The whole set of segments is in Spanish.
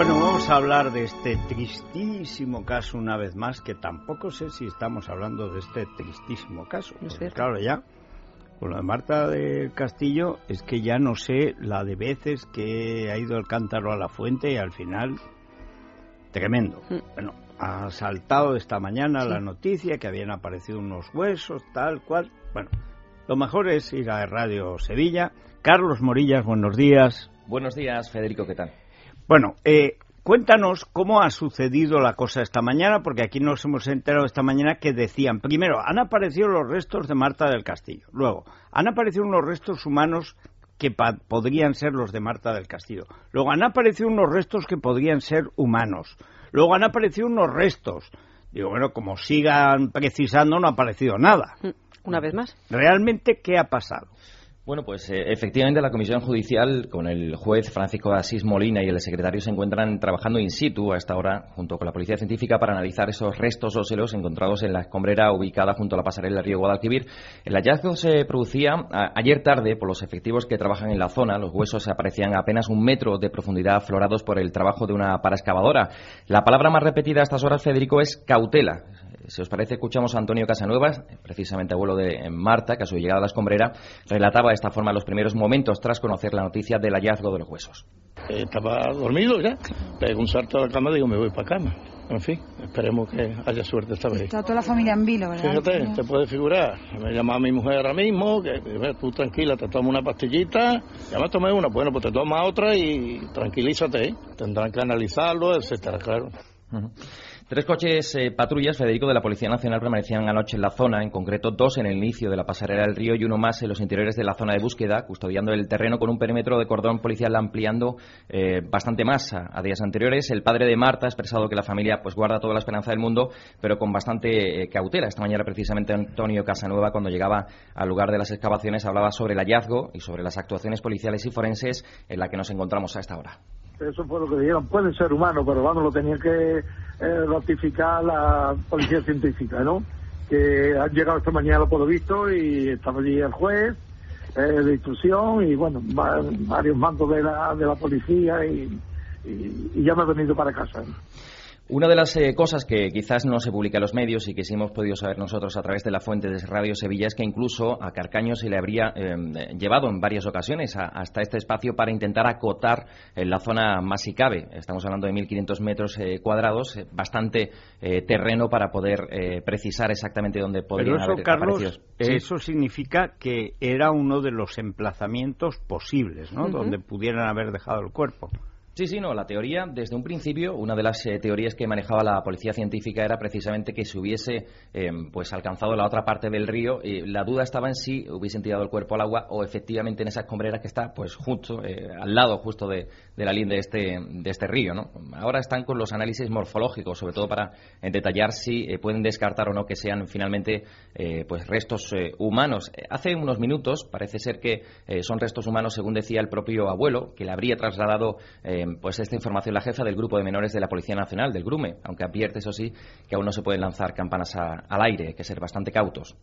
Bueno, vamos a hablar de este tristísimo caso una vez más, que tampoco sé si estamos hablando de este tristísimo caso. Porque, claro, ya, con lo de Marta del Castillo, es que ya no sé la de veces que ha ido el cántaro a la fuente y al final, tremendo. Mm. Bueno, ha saltado esta mañana la noticia que habían aparecido unos huesos, tal cual. Bueno, lo mejor es ir a Radio Sevilla. Carlos Morillas, buenos días. Buenos días, Federico, ¿qué tal? Bueno, eh, cuéntanos cómo ha sucedido la cosa esta mañana, porque aquí nos hemos enterado esta mañana que decían, primero, han aparecido los restos de Marta del Castillo, luego, han aparecido unos restos humanos que podrían ser los de Marta del Castillo, luego han aparecido unos restos que podrían ser humanos, luego han aparecido unos restos. Digo, bueno, como sigan precisando, no ha aparecido nada. Una vez más. ¿Realmente qué ha pasado? Bueno, pues eh, efectivamente la Comisión Judicial, con el juez Francisco Asís Molina y el secretario, se encuentran trabajando in situ a esta hora, junto con la Policía Científica, para analizar esos restos óseos encontrados en la escombrera ubicada junto a la pasarela del río Guadalquivir. El hallazgo se producía ayer tarde por los efectivos que trabajan en la zona. Los huesos aparecían a apenas un metro de profundidad, aflorados por el trabajo de una paraexcavadora. La palabra más repetida a estas horas, Federico, es cautela. Si os parece, escuchamos a Antonio Casanuevas, precisamente abuelo de Marta, que a su llegada a la escombrera relataba de esta forma los primeros momentos tras conocer la noticia del hallazgo de los huesos. Eh, Estaba dormido ya, pego un salto a la cama y digo, me voy para cama. En fin, esperemos que haya suerte esta vez. Está toda la familia en vilo, ¿verdad? Fíjate, te puedes figurar. Me llama mi mujer ahora mismo, que "Ve, tú tranquila, te tomas una pastillita, ya me tomé una, bueno, pues te tomas otra y tranquilízate. ¿eh? Tendrán que analizarlo, etcétera, claro. Tres coches eh, patrullas, Federico, de la Policía Nacional permanecían anoche en la zona, en concreto dos en el inicio de la pasarela del río y uno más en los interiores de la zona de búsqueda, custodiando el terreno con un perímetro de cordón policial ampliando eh, bastante más a, días anteriores. El padre de Marta ha expresado que la familia pues guarda toda la esperanza del mundo, pero con bastante eh, cautela. Esta mañana precisamente Antonio Casanueva, cuando llegaba al lugar de las excavaciones, hablaba sobre el hallazgo y sobre las actuaciones policiales y forenses en la que nos encontramos a esta hora. Eso fue lo que dijeron. Pueden ser humanos, pero vamos, lo tenía que eh, ratificar la policía científica, ¿no? Que han llegado esta mañana, por lo visto, y estaba allí el juez eh, de instrucción y, bueno, va- varios mandos de la, de la policía y, y- y ya me he venido para casa. Una de las eh, cosas que quizás no se publica en los medios y que sí hemos podido saber nosotros a través de la fuente de Radio Sevilla es que incluso a Carcaño se le habría eh, llevado en varias ocasiones a- hasta este espacio para intentar acotar en la zona más si cabe. Estamos hablando de 1.500 metros eh, cuadrados, eh, bastante eh, terreno para poder eh, precisar exactamente dónde podrían Pero eso, haber Carlos. Sí. eso significa que era uno de los emplazamientos posibles, ¿no? Donde pudieran haber dejado el cuerpo. Sí, sí, no. La teoría, desde un principio, una de las eh, teorías que manejaba la policía científica era precisamente que se hubiese eh, pues alcanzado la otra parte del río. Y la duda estaba en si hubiesen tirado el cuerpo al agua o efectivamente en esa escombrera que está pues justo eh, al lado justo de, de la línea de este, de este río. ¿no? Ahora están con los análisis morfológicos, sobre todo para eh, detallar si eh, pueden descartar o no que sean finalmente eh, pues restos eh, humanos. Eh, Hace unos minutos parece ser que eh, son restos humanos, según decía el propio abuelo, que le habría trasladado eh, pues esta información la jefa del grupo de menores de la Policía Nacional, del Grume, aunque advierte, eso sí, que aún no se pueden lanzar campanas a- al aire, hay que ser bastante cautos.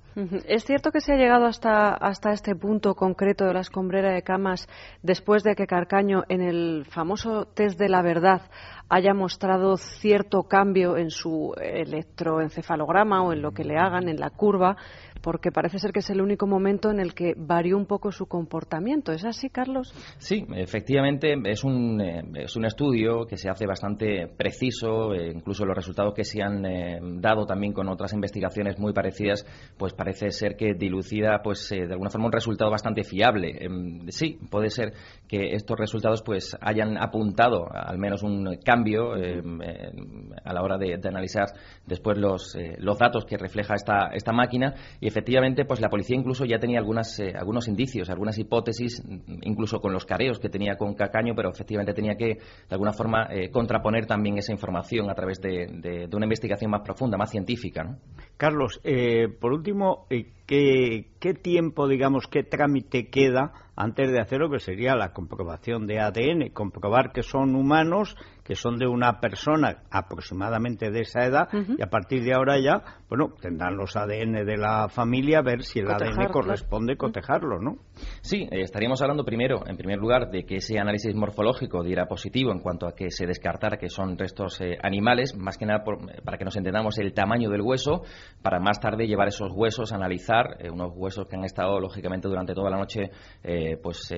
¿Es cierto que se ha llegado hasta, hasta este punto concreto de la escombrera de camas después de que Carcaño, en el famoso test de la verdad, haya mostrado cierto cambio en su electroencefalograma o en lo que le hagan, en la curva? Porque parece ser que es el único momento en el que varió un poco su comportamiento. ¿Es así, Carlos? Sí, efectivamente es un, eh, es un estudio que se hace bastante preciso, eh, incluso los resultados que se han eh, dado también con otras investigaciones muy parecidas, pues parece ser que dilucida pues eh, de alguna forma un resultado bastante fiable. Em, sí, puede ser que estos resultados pues hayan apuntado al menos un cambio em, a la hora de, analizar después los, eh, los datos que refleja esta, esta máquina efectivamente pues la policía incluso ya tenía algunas, eh, algunos indicios, algunas hipótesis, mm, incluso con los careos que tenía con Cacaño, pero efectivamente tenía que de alguna forma eh, contraponer también esa información a través de, de- una investigación más profunda, más científica. Carlos, eh, por último, ¿qué, qué tiempo, digamos, qué trámite queda antes de hacer lo que sería la comprobación de ADN? Comprobar que son humanos, que son de una persona aproximadamente de esa edad, y a partir de ahora ya, bueno, tendrán los ADN de la familia, ver si el Cotejar, ADN claro. corresponde, cotejarlo, ¿no? Sí, eh, estaríamos hablando primero, en primer lugar, de que ese análisis morfológico diera positivo en cuanto a que se descartara que son restos eh, animales, más que nada eh, para que nos entendamos el tamaño del hueso, para más tarde llevar esos huesos a analizar, unos huesos que han estado, lógicamente, durante toda la noche, pues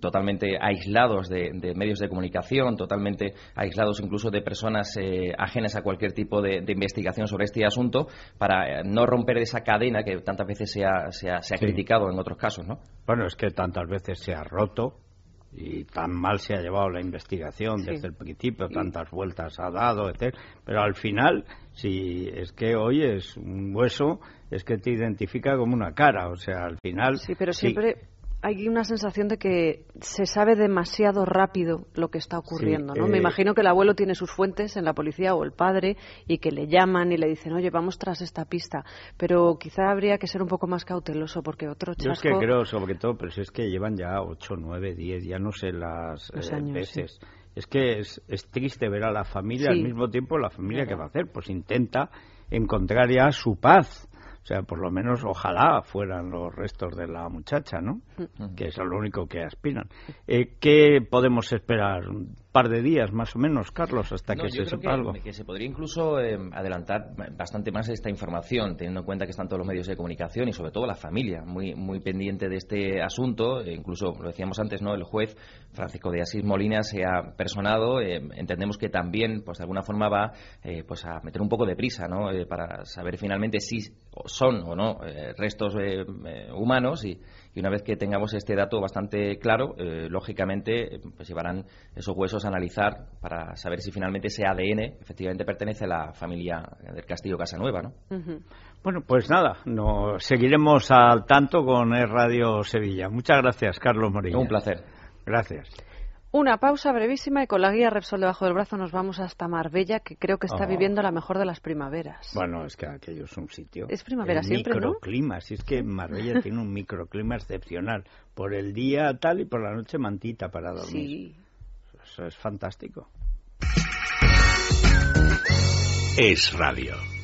totalmente aislados de, medios de comunicación, totalmente aislados incluso de personas ajenas a cualquier tipo de, investigación sobre este asunto, para no romper esa cadena que tantas veces se ha, se ha, criticado en otros casos, ¿no? Bueno, es que tantas veces se ha roto y tan mal se ha llevado la investigación desde el principio, tantas vueltas ha dado, etc. Pero al final, si es que hoy es un hueso, es que te identifica como una cara, o sea, al final... Sí, pero siempre hay una sensación de que se sabe demasiado rápido lo que está ocurriendo, ¿no? Me eh, imagino que el abuelo tiene sus fuentes en la policía o el padre y que le llaman y le dicen, oye, vamos tras esta pista. Pero quizá habría que ser un poco más cauteloso porque otro chasco... Yo es que creo, sobre todo, pero si es que llevan ya 8, 9, 10, ya no sé las eh, veces. Es que es, triste ver a la familia al mismo tiempo la familia que va a hacer, pues intenta encontrar ya su paz sea, por lo menos ojalá fueran los restos de la muchacha, ¿no? Que es lo único que aspiran. Eh, ¿Qué podemos esperar? ¿Un par de días más o menos, Carlos, hasta que se sepa algo? Que se podría incluso eh, adelantar bastante más esta información, teniendo en cuenta que están todos los medios de comunicación y sobre todo la familia muy, muy pendiente de este asunto. E incluso, lo decíamos antes, ¿no? El juez Francisco de Asís Molina se ha personado. Eh, entendemos que también, pues de alguna forma va pues a meter un poco de prisa, ¿no? para saber finalmente si son o no eh, restos eh, eh, humanos y, una vez que tengamos este dato bastante claro, lógicamente pues llevarán esos huesos a analizar para saber si finalmente ese ADN efectivamente pertenece a la familia del Castillo Casanueva, ¿no? Bueno, pues nada, nos seguiremos al tanto con el Radio Sevilla. Muchas gracias, Carlos Morillo. Un placer. Gracias. Una pausa brevísima y con la guía Repsol debajo del brazo nos vamos hasta Marbella, que creo que está oh. viviendo la mejor de las primaveras. Bueno, es que aquello es un sitio. Es primavera siempre, microclima, si es que Marbella tiene un microclima excepcional. Por el día tal y por la noche mantita para dormir. Sí. Es fantástico. Es radio.